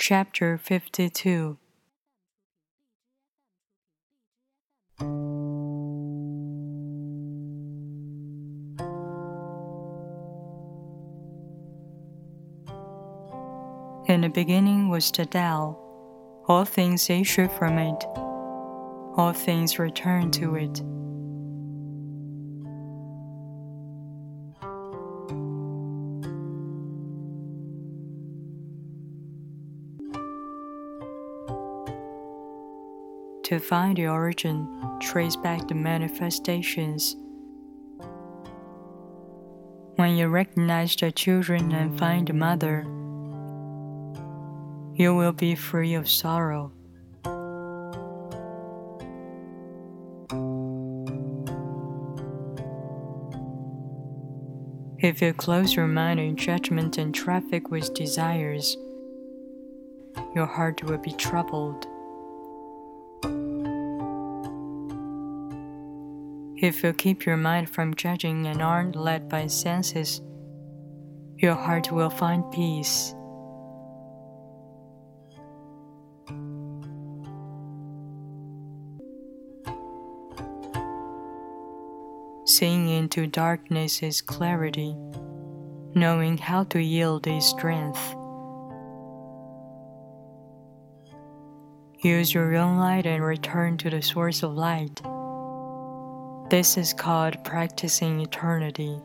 Chapter 52 In the beginning was the Tao. All things issue from it. All things return to it. To find the origin, trace back the manifestations. When you recognize the children and find the mother, you will be free of sorrow. If you close your mind in judgment and traffic with desires, your heart will be troubled. If you keep your mind from judging and aren't led by senses, your heart will find peace. Seeing into darkness is clarity, knowing how to yield is strength. Use your own light and return to the source of light. This is called practicing eternity.